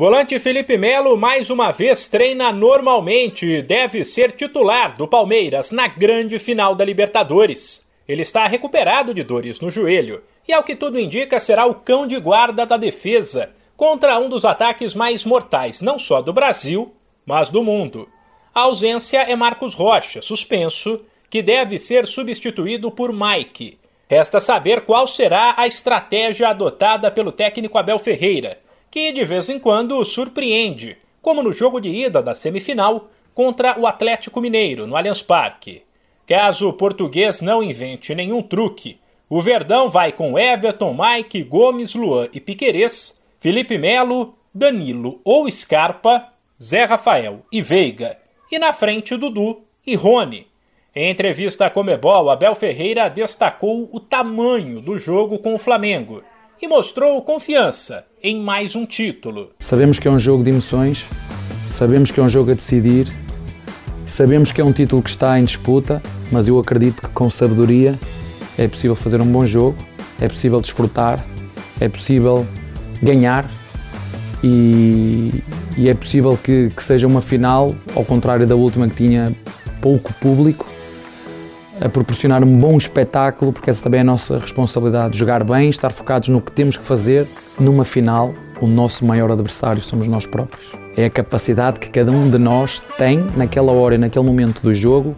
Volante Felipe Melo mais uma vez treina normalmente e deve ser titular do Palmeiras na grande final da Libertadores. Ele está recuperado de dores no joelho e, ao que tudo indica, será o cão de guarda da defesa contra um dos ataques mais mortais não só do Brasil, mas do mundo. A ausência é Marcos Rocha, suspenso, que deve ser substituído por Mike. Resta saber qual será a estratégia adotada pelo técnico Abel Ferreira que de vez em quando surpreende, como no jogo de ida da semifinal contra o Atlético Mineiro, no Allianz Parque. Caso o português não invente nenhum truque, o Verdão vai com Everton, Mike, Gomes, Luan e Piquerez, Felipe Melo, Danilo ou Scarpa, Zé Rafael e Veiga, e na frente Dudu e Rony. Em entrevista à Comebol, Abel Ferreira destacou o tamanho do jogo com o Flamengo e mostrou confiança em mais um título. Sabemos que é um jogo de emoções, sabemos que é um jogo a decidir, sabemos que é um título que está em disputa, mas eu acredito que com sabedoria é possível fazer um bom jogo, é possível desfrutar, é possível ganhar e, e é possível que, que seja uma final, ao contrário da última que tinha pouco público, a proporcionar um bom espetáculo, porque essa também é a nossa responsabilidade, jogar bem, estar focados no que temos que fazer. Numa final, o nosso maior adversário somos nós próprios. É a capacidade que cada um de nós tem, naquela hora e naquele momento do jogo,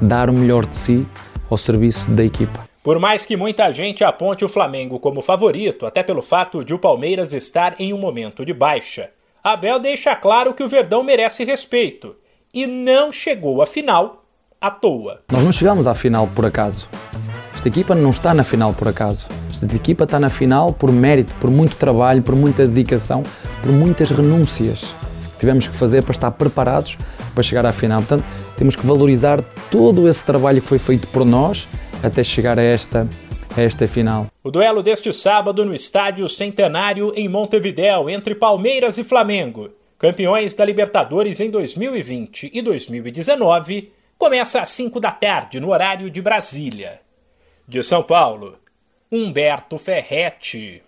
dar o melhor de si ao serviço da equipa. Por mais que muita gente aponte o Flamengo como favorito, até pelo fato de o Palmeiras estar em um momento de baixa, Abel deixa claro que o Verdão merece respeito e não chegou à final à toa. Nós não chegamos à final por acaso. Esta equipa não está na final por acaso. Esta equipa está na final por mérito, por muito trabalho, por muita dedicação, por muitas renúncias que tivemos que fazer para estar preparados para chegar à final. Portanto, temos que valorizar todo esse trabalho que foi feito por nós até chegar a esta, esta final. O duelo deste sábado no Estádio Centenário em Montevidéu entre Palmeiras e Flamengo, campeões da Libertadores em 2020 e 2019 começa às 5 da tarde, no horário de Brasília. De São Paulo, Humberto Ferretti.